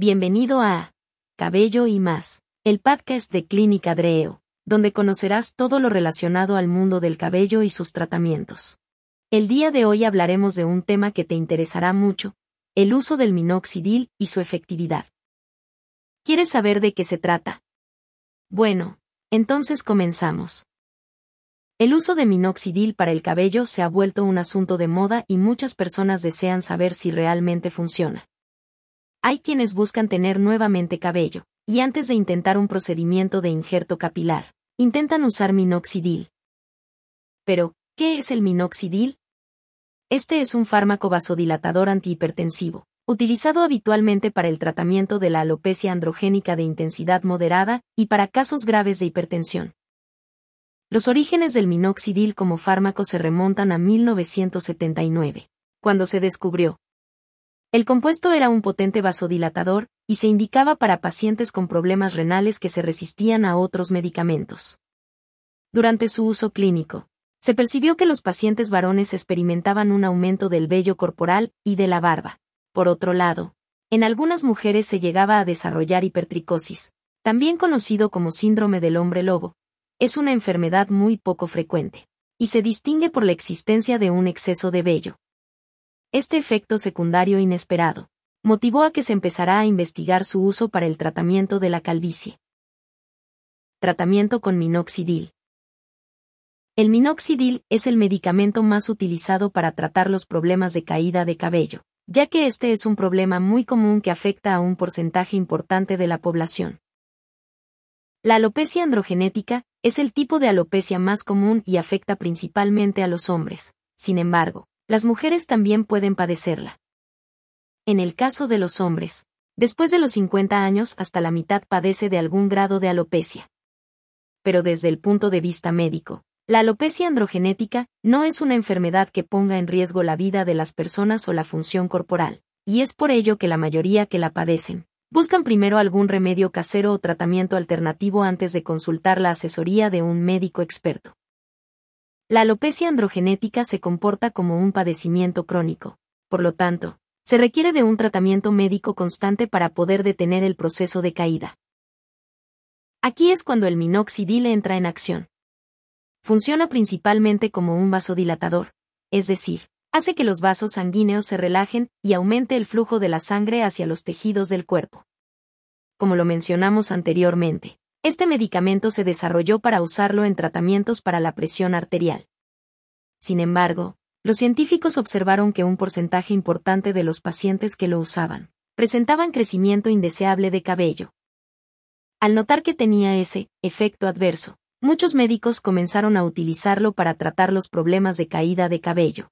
Bienvenido a Cabello y más, el podcast de Clínica Dreo, donde conocerás todo lo relacionado al mundo del cabello y sus tratamientos. El día de hoy hablaremos de un tema que te interesará mucho, el uso del minoxidil y su efectividad. ¿Quieres saber de qué se trata? Bueno, entonces comenzamos. El uso de minoxidil para el cabello se ha vuelto un asunto de moda y muchas personas desean saber si realmente funciona. Hay quienes buscan tener nuevamente cabello, y antes de intentar un procedimiento de injerto capilar, intentan usar minoxidil. Pero, ¿qué es el minoxidil? Este es un fármaco vasodilatador antihipertensivo, utilizado habitualmente para el tratamiento de la alopecia androgénica de intensidad moderada y para casos graves de hipertensión. Los orígenes del minoxidil como fármaco se remontan a 1979, cuando se descubrió. El compuesto era un potente vasodilatador, y se indicaba para pacientes con problemas renales que se resistían a otros medicamentos. Durante su uso clínico, se percibió que los pacientes varones experimentaban un aumento del vello corporal y de la barba. Por otro lado, en algunas mujeres se llegaba a desarrollar hipertricosis, también conocido como síndrome del hombre lobo, es una enfermedad muy poco frecuente, y se distingue por la existencia de un exceso de vello. Este efecto secundario inesperado motivó a que se empezara a investigar su uso para el tratamiento de la calvicie. Tratamiento con minoxidil. El minoxidil es el medicamento más utilizado para tratar los problemas de caída de cabello, ya que este es un problema muy común que afecta a un porcentaje importante de la población. La alopecia androgenética es el tipo de alopecia más común y afecta principalmente a los hombres. Sin embargo, las mujeres también pueden padecerla. En el caso de los hombres, después de los 50 años hasta la mitad padece de algún grado de alopecia. Pero desde el punto de vista médico, la alopecia androgenética no es una enfermedad que ponga en riesgo la vida de las personas o la función corporal, y es por ello que la mayoría que la padecen Buscan primero algún remedio casero o tratamiento alternativo antes de consultar la asesoría de un médico experto. La alopecia androgenética se comporta como un padecimiento crónico. Por lo tanto, se requiere de un tratamiento médico constante para poder detener el proceso de caída. Aquí es cuando el minoxidil entra en acción. Funciona principalmente como un vasodilatador, es decir, hace que los vasos sanguíneos se relajen y aumente el flujo de la sangre hacia los tejidos del cuerpo. Como lo mencionamos anteriormente, este medicamento se desarrolló para usarlo en tratamientos para la presión arterial. Sin embargo, los científicos observaron que un porcentaje importante de los pacientes que lo usaban presentaban crecimiento indeseable de cabello. Al notar que tenía ese efecto adverso, muchos médicos comenzaron a utilizarlo para tratar los problemas de caída de cabello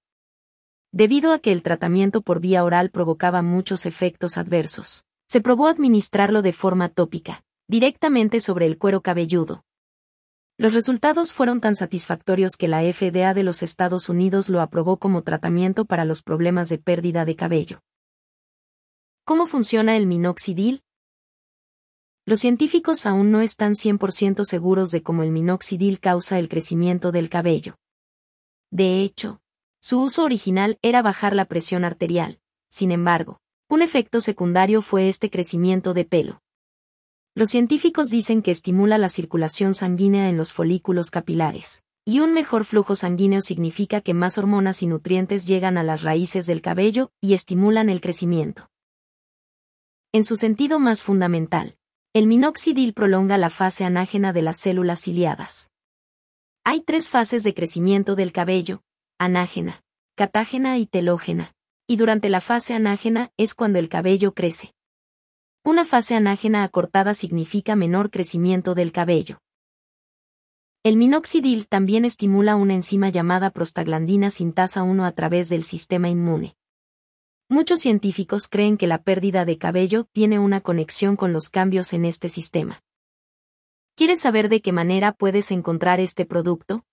debido a que el tratamiento por vía oral provocaba muchos efectos adversos. Se probó administrarlo de forma tópica, directamente sobre el cuero cabelludo. Los resultados fueron tan satisfactorios que la FDA de los Estados Unidos lo aprobó como tratamiento para los problemas de pérdida de cabello. ¿Cómo funciona el minoxidil? Los científicos aún no están 100% seguros de cómo el minoxidil causa el crecimiento del cabello. De hecho, su uso original era bajar la presión arterial. Sin embargo, un efecto secundario fue este crecimiento de pelo. Los científicos dicen que estimula la circulación sanguínea en los folículos capilares. Y un mejor flujo sanguíneo significa que más hormonas y nutrientes llegan a las raíces del cabello y estimulan el crecimiento. En su sentido más fundamental, el minoxidil prolonga la fase anágena de las células ciliadas. Hay tres fases de crecimiento del cabello, anágena, catágena y telógena. Y durante la fase anágena es cuando el cabello crece. Una fase anágena acortada significa menor crecimiento del cabello. El minoxidil también estimula una enzima llamada prostaglandina sintasa 1 a través del sistema inmune. Muchos científicos creen que la pérdida de cabello tiene una conexión con los cambios en este sistema. ¿Quieres saber de qué manera puedes encontrar este producto?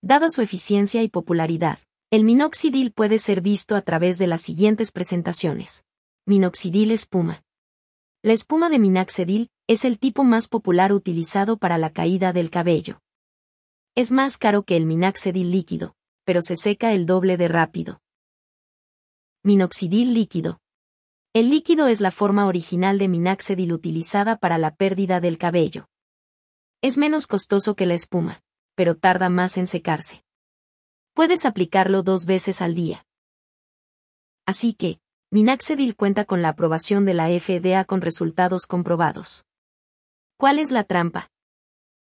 Dada su eficiencia y popularidad, el minoxidil puede ser visto a través de las siguientes presentaciones. Minoxidil espuma. La espuma de minoxidil es el tipo más popular utilizado para la caída del cabello. Es más caro que el minoxidil líquido, pero se seca el doble de rápido. Minoxidil líquido. El líquido es la forma original de Minaxedil utilizada para la pérdida del cabello. Es menos costoso que la espuma, pero tarda más en secarse. Puedes aplicarlo dos veces al día. Así que, Minaxedil cuenta con la aprobación de la FDA con resultados comprobados. ¿Cuál es la trampa?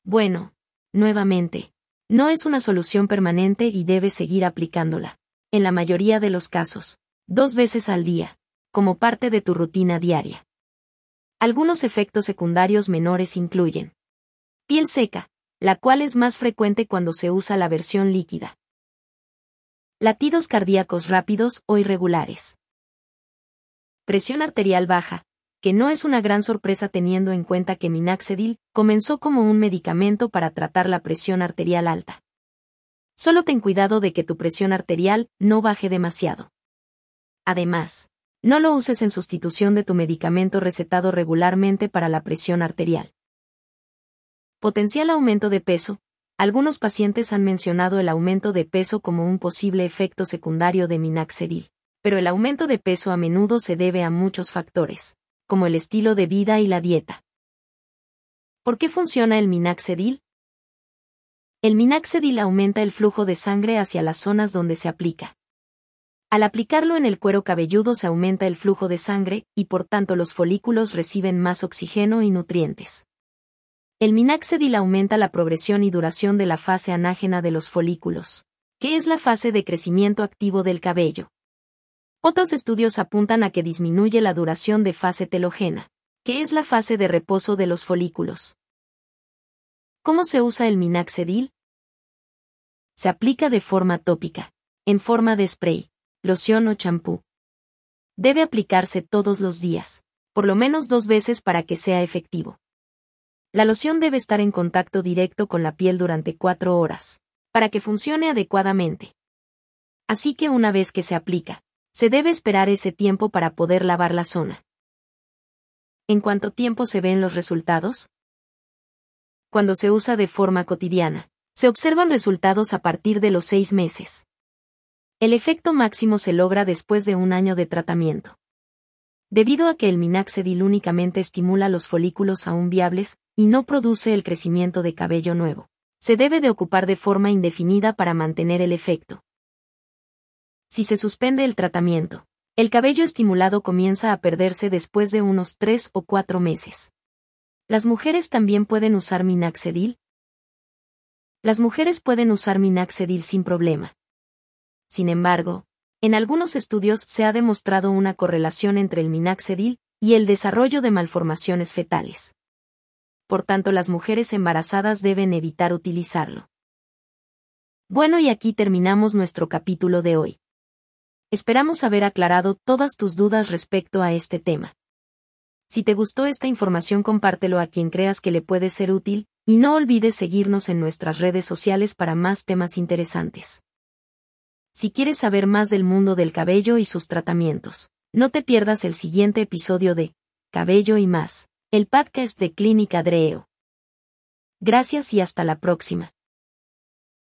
Bueno, nuevamente, no es una solución permanente y debes seguir aplicándola. En la mayoría de los casos, dos veces al día como parte de tu rutina diaria. Algunos efectos secundarios menores incluyen piel seca, la cual es más frecuente cuando se usa la versión líquida. Latidos cardíacos rápidos o irregulares. Presión arterial baja, que no es una gran sorpresa teniendo en cuenta que Minaxedil comenzó como un medicamento para tratar la presión arterial alta. Solo ten cuidado de que tu presión arterial no baje demasiado. Además, no lo uses en sustitución de tu medicamento recetado regularmente para la presión arterial. Potencial aumento de peso. Algunos pacientes han mencionado el aumento de peso como un posible efecto secundario de minaxedil, pero el aumento de peso a menudo se debe a muchos factores, como el estilo de vida y la dieta. ¿Por qué funciona el minaxedil? El minaxedil aumenta el flujo de sangre hacia las zonas donde se aplica. Al aplicarlo en el cuero cabelludo se aumenta el flujo de sangre, y por tanto los folículos reciben más oxígeno y nutrientes. El minaxedil aumenta la progresión y duración de la fase anágena de los folículos, que es la fase de crecimiento activo del cabello. Otros estudios apuntan a que disminuye la duración de fase telógena, que es la fase de reposo de los folículos. ¿Cómo se usa el minaxedil? Se aplica de forma tópica, en forma de spray loción o champú. Debe aplicarse todos los días, por lo menos dos veces para que sea efectivo. La loción debe estar en contacto directo con la piel durante cuatro horas, para que funcione adecuadamente. Así que una vez que se aplica, se debe esperar ese tiempo para poder lavar la zona. ¿En cuánto tiempo se ven los resultados? Cuando se usa de forma cotidiana, se observan resultados a partir de los seis meses. El efecto máximo se logra después de un año de tratamiento. Debido a que el minaxedil únicamente estimula los folículos aún viables y no produce el crecimiento de cabello nuevo, se debe de ocupar de forma indefinida para mantener el efecto. Si se suspende el tratamiento, el cabello estimulado comienza a perderse después de unos 3 o 4 meses. ¿Las mujeres también pueden usar minaxedil? Las mujeres pueden usar minaxedil sin problema. Sin embargo, en algunos estudios se ha demostrado una correlación entre el minaxedil y el desarrollo de malformaciones fetales. Por tanto, las mujeres embarazadas deben evitar utilizarlo. Bueno, y aquí terminamos nuestro capítulo de hoy. Esperamos haber aclarado todas tus dudas respecto a este tema. Si te gustó esta información compártelo a quien creas que le puede ser útil, y no olvides seguirnos en nuestras redes sociales para más temas interesantes. Si quieres saber más del mundo del cabello y sus tratamientos, no te pierdas el siguiente episodio de Cabello y más, el podcast de Clínica Dreo. Gracias y hasta la próxima.